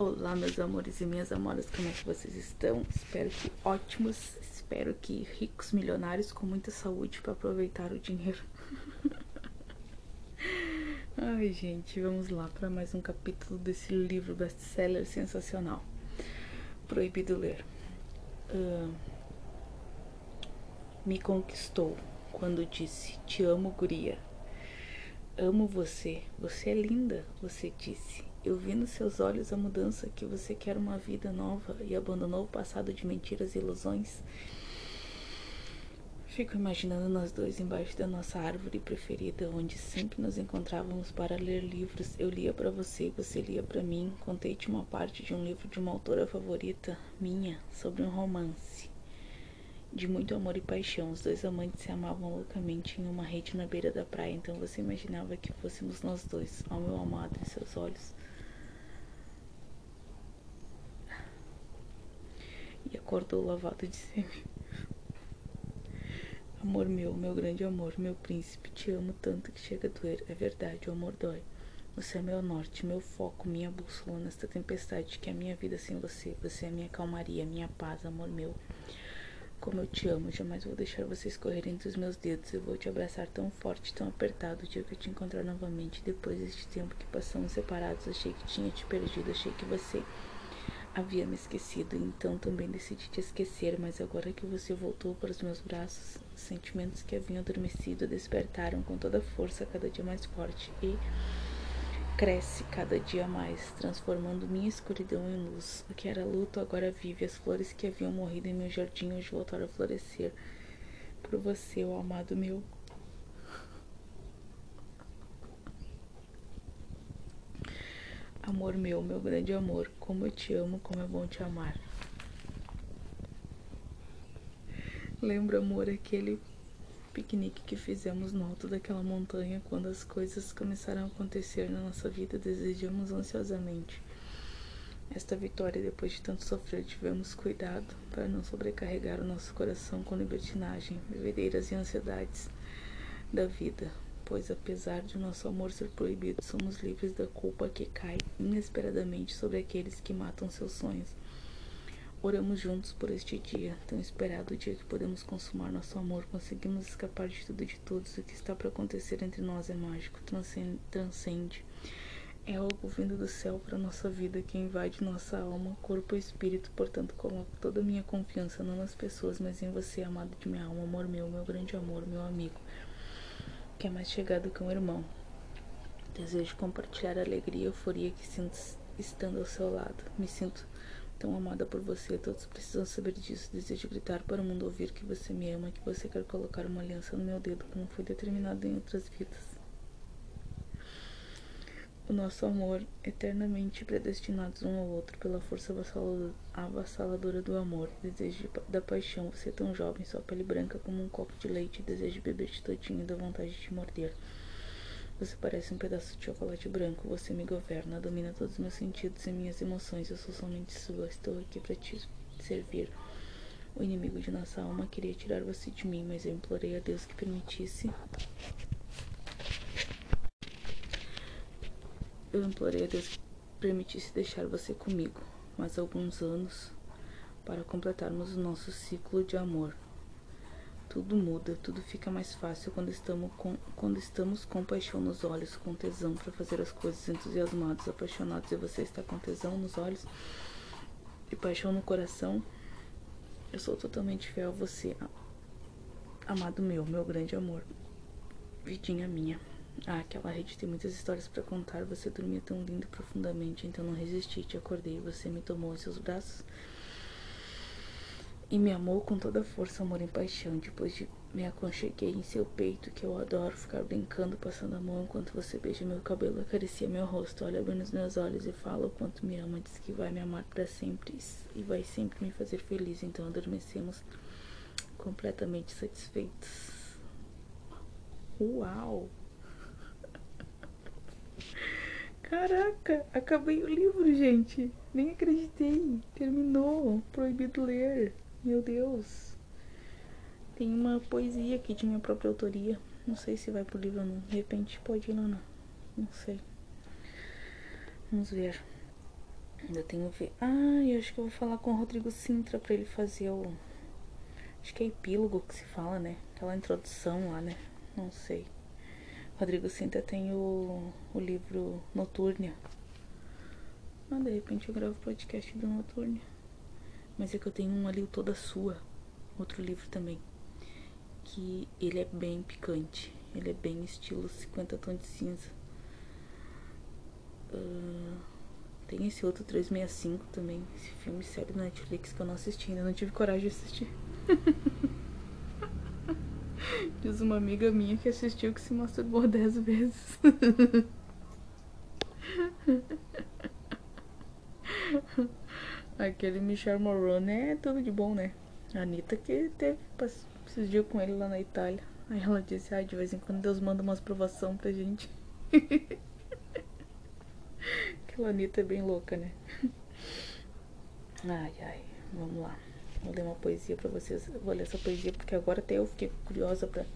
Olá, meus amores e minhas amoras, como é que vocês estão? Espero que ótimos, espero que ricos, milionários com muita saúde para aproveitar o dinheiro. Ai, gente, vamos lá para mais um capítulo desse livro best-seller sensacional. Proibido ler. Uh, me conquistou quando disse: Te amo, Guria. Amo você. Você é linda, você disse. Eu vi nos seus olhos a mudança que você quer uma vida nova e abandonou o passado de mentiras e ilusões. Fico imaginando nós dois embaixo da nossa árvore preferida, onde sempre nos encontrávamos para ler livros. Eu lia para você, você lia para mim. Contei-te uma parte de um livro de uma autora favorita minha sobre um romance de muito amor e paixão. Os dois amantes se amavam loucamente em uma rede na beira da praia. Então você imaginava que fôssemos nós dois, ao meu amado, em seus olhos. E acordou lavado de sangue. Amor meu, meu grande amor, meu príncipe, te amo tanto que chega a doer. É verdade, o amor dói. Você é meu norte, meu foco, minha bússola nesta tempestade que é a minha vida sem você. Você é minha calmaria, minha paz, amor meu. Como eu te amo, jamais vou deixar você escorrer entre os meus dedos. Eu vou te abraçar tão forte, tão apertado, o dia que eu te encontrar novamente. Depois deste tempo que passamos separados, achei que tinha te perdido, achei que você havia me esquecido. Então também decidi te esquecer, mas agora que você voltou para os meus braços, os sentimentos que haviam adormecido despertaram com toda força, cada dia mais forte. E cresce cada dia mais, transformando minha escuridão em luz. O que era luto agora vive, as flores que haviam morrido em meu jardim hoje voltaram a florescer. Por você, ó amado meu. Amor meu, meu grande amor, como eu te amo, como é bom te amar. Lembra, amor, aquele piquenique que fizemos no alto daquela montanha quando as coisas começaram a acontecer na nossa vida, desejamos ansiosamente esta vitória. Depois de tanto sofrer, tivemos cuidado para não sobrecarregar o nosso coração com libertinagem, bebedeiras e ansiedades da vida. Pois, apesar de nosso amor ser proibido, somos livres da culpa que cai inesperadamente sobre aqueles que matam seus sonhos Oramos juntos por este dia, tão esperado, o dia que podemos consumar nosso amor, conseguimos escapar de tudo e de todos. O que está para acontecer entre nós é mágico, transcende, transcende. É algo vindo do céu para nossa vida que invade nossa alma, corpo e espírito. Portanto, coloco toda a minha confiança não nas pessoas, mas em você, amado de minha alma, amor meu, meu grande amor, meu amigo, que é mais chegado que um irmão. Desejo compartilhar a alegria e euforia que sinto estando ao seu lado. Me sinto tão amada por você. Todos precisam saber disso. Desejo gritar para o mundo ouvir que você me ama, que você quer colocar uma aliança no meu dedo, como foi determinado em outras vidas. O nosso amor, eternamente predestinados um ao outro pela força avassaladora do amor, desejo da paixão, você tão jovem, sua pele branca como um copo de leite, desejo beber-te todinho da vontade de morder. Você parece um pedaço de chocolate branco. Você me governa, domina todos os meus sentidos e minhas emoções. Eu sou somente sua. Estou aqui para te servir. O inimigo de nossa alma queria tirar você de mim, mas eu implorei a Deus que permitisse. Eu implorei a Deus que permitisse deixar você comigo mais alguns anos para completarmos o nosso ciclo de amor. Tudo muda, tudo fica mais fácil quando estamos com, quando estamos com paixão nos olhos, com tesão para fazer as coisas, entusiasmados, apaixonados, e você está com tesão nos olhos e paixão no coração. Eu sou totalmente fiel a você, amado meu, meu grande amor, vidinha minha. Ah, aquela rede tem muitas histórias para contar. Você dormia tão lindo profundamente, então não resisti, te acordei, você me tomou em seus braços e me amou com toda força, amor e paixão. Depois de me aconcheguei em seu peito, que eu adoro ficar brincando, passando a mão enquanto você beija meu cabelo, acaricia meu rosto, olha bem nos meus olhos e fala o quanto me ama. Diz que vai me amar para sempre e vai sempre me fazer feliz. Então adormecemos completamente satisfeitos. Uau! Caraca, acabei o livro, gente. Nem acreditei. Terminou. Proibido ler. Meu Deus. Tem uma poesia aqui de minha própria autoria. Não sei se vai pro livro ou não. De repente pode ir lá não. Não sei. Vamos ver. Ainda tenho ver. Ah, eu acho que eu vou falar com o Rodrigo Sintra pra ele fazer o. Acho que é epílogo que se fala, né? Aquela introdução lá, né? Não sei. Rodrigo Sintra tem o, o livro Noturnia. Ah, de repente eu gravo podcast do Noturnia. Mas é que eu tenho um ali, Toda Sua. Outro livro também. Que ele é bem picante. Ele é bem estilo 50 tons de cinza. Uh, tem esse outro 365 também. Esse filme sério da Netflix que eu não assisti ainda. Não tive coragem de assistir. Diz uma amiga minha que assistiu que se masturbou 10 vezes. Aquele Michel Morone é tudo de bom, né? A Anitta que teve esses dias com ele lá na Itália. Aí ela disse, ah, de vez em quando Deus manda umas provação pra gente. Aquela Anitta é bem louca, né? Ai, ai, vamos lá. Vou ler uma poesia pra vocês. vou ler essa poesia porque agora até eu fiquei curiosa pra,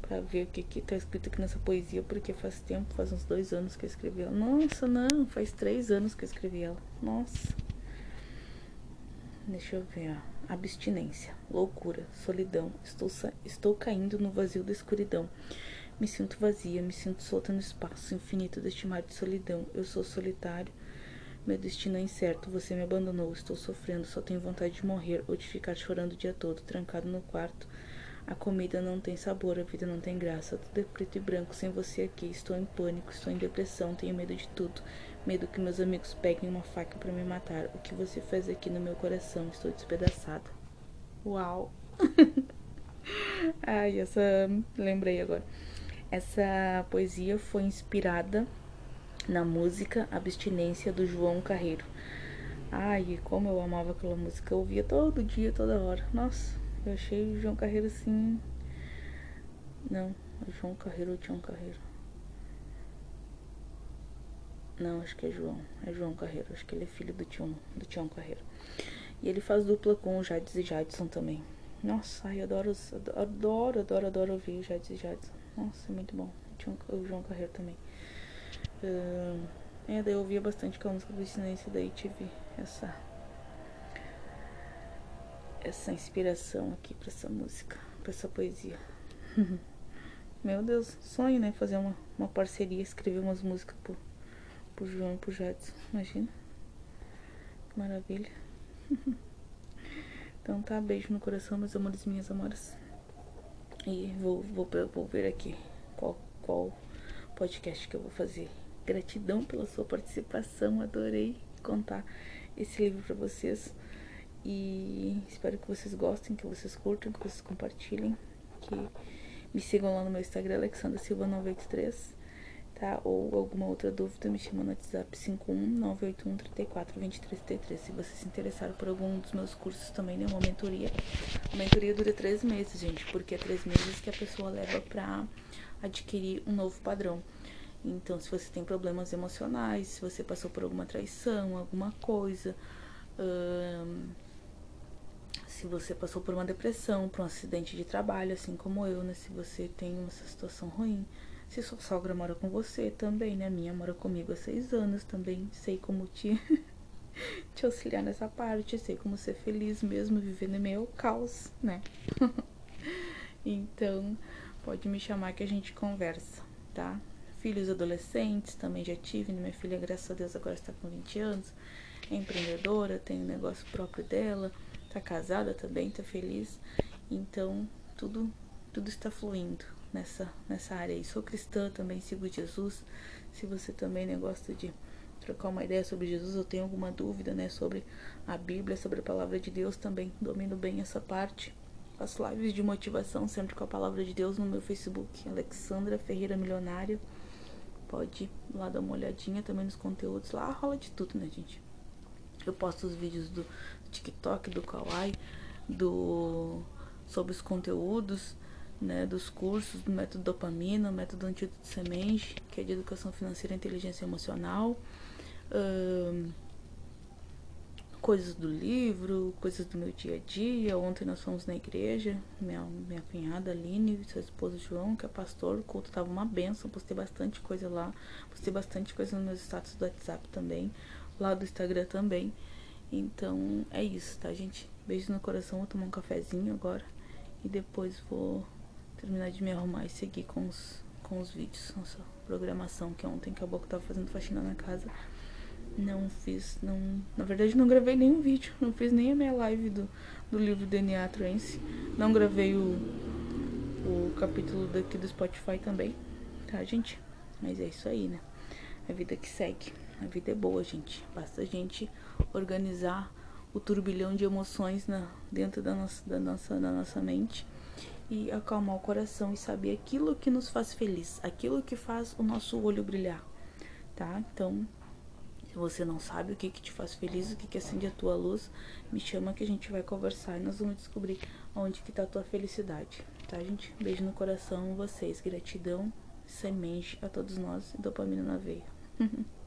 pra ver o que que tá escrito aqui nessa poesia, porque faz tempo, faz uns dois anos que eu escrevi ela. Nossa, não, faz três anos que eu escrevi ela. Nossa. Deixa eu ver, ó. Abstinência, loucura, solidão. Estou, estou caindo no vazio da escuridão. Me sinto vazia, me sinto solta no espaço infinito deste mar de solidão. Eu sou solitário. Meu destino é incerto. Você me abandonou. Estou sofrendo. Só tenho vontade de morrer ou de ficar chorando o dia todo, trancado no quarto. A comida não tem sabor, a vida não tem graça. Tudo é preto e branco sem você aqui. Estou em pânico, estou em depressão, tenho medo de tudo. Medo que meus amigos peguem uma faca para me matar. O que você faz aqui no meu coração? Estou despedaçada. Uau! Ai, essa. Lembrei agora. Essa poesia foi inspirada na música Abstinência do João Carreiro. Ai, como eu amava aquela música, eu ouvia todo dia, toda hora. Nossa, eu achei o João Carreiro assim. Não, João Carreiro ou João Carreiro? Não, acho que é João. É João Carreiro. Acho que ele é filho do Tião, do Tião Carreiro. E ele faz dupla com o Jades e Jadson também. Nossa, ai, adoro, adoro, adoro, adoro ouvir o Jades e Jadson. Nossa, é muito bom. O João Carreiro também. Uh, é, daí eu ouvia bastante com a música do silêncio, daí tive essa essa inspiração aqui para essa música, para essa poesia. Meu Deus, sonho, né? Fazer uma, uma parceria, escrever umas músicas pro, pro João e pro Jadson. Imagina. Que maravilha. então tá, beijo no coração, meus amores e minhas amoras. E vou, vou, vou ver aqui qual, qual podcast que eu vou fazer. Gratidão pela sua participação, adorei contar esse livro para vocês. E espero que vocês gostem, que vocês curtam, que vocês compartilhem, que me sigam lá no meu Instagram, Alexandra Silva 983 tá? Ou alguma outra dúvida, me chama no WhatsApp 51981342333. Se você se interessar por algum dos meus cursos também, né? Uma mentoria. A mentoria dura três meses, gente, porque é três meses que a pessoa leva pra adquirir um novo padrão. Então, se você tem problemas emocionais, se você passou por alguma traição, alguma coisa, hum, se você passou por uma depressão, por um acidente de trabalho, assim como eu, né? Se você tem uma situação ruim, se sua sogra mora com você também, né? Minha mora comigo há seis anos também. Sei como te, te auxiliar nessa parte. Sei como ser feliz mesmo vivendo em meio ao caos, né? então, pode me chamar que a gente conversa, tá? Filhos adolescentes também já tive. Né? Minha filha, graças a Deus, agora está com 20 anos. É empreendedora, tem um negócio próprio dela. Tá casada também, tá feliz. Então, tudo, tudo está fluindo nessa, nessa área aí. Sou cristã também, sigo Jesus. Se você também né, gosta de trocar uma ideia sobre Jesus ou tem alguma dúvida né, sobre a Bíblia, sobre a palavra de Deus, também domino bem essa parte. Faço lives de motivação sempre com a palavra de Deus no meu Facebook, Alexandra Ferreira Milionária. Pode ir lá dar uma olhadinha também nos conteúdos. Lá rola de tudo, né, gente? Eu posto os vídeos do TikTok, do Kawaii, do sobre os conteúdos né, dos cursos do método dopamina, método antídoto de semente, que é de educação financeira e inteligência emocional. coisas do livro, coisas do meu dia a dia. Ontem nós fomos na igreja, minha, minha cunhada Aline, seu esposo João, que é pastor, o culto tava uma benção, postei bastante coisa lá, postei bastante coisa nos meus status do WhatsApp também, lá do Instagram também. Então é isso, tá, gente? Beijo no coração, vou tomar um cafezinho agora e depois vou terminar de me arrumar e seguir com os, com os vídeos, nossa programação, que ontem acabou que eu tava fazendo faxina na casa. Não fiz, não. Na verdade, não gravei nenhum vídeo. Não fiz nem a minha live do, do livro DNA Trance. Não gravei o, o capítulo daqui do Spotify também. Tá, gente? Mas é isso aí, né? A vida que segue. A vida é boa, gente. Basta a gente organizar o turbilhão de emoções na, dentro da nossa, da, nossa, da nossa mente e acalmar o coração e saber aquilo que nos faz feliz, aquilo que faz o nosso olho brilhar, tá? Então, se você não sabe o que, que te faz feliz, o que, que acende a tua luz, me chama que a gente vai conversar e nós vamos descobrir onde que tá a tua felicidade. Tá, gente? Beijo no coração, vocês. Gratidão, semente a todos nós e dopamina na veia.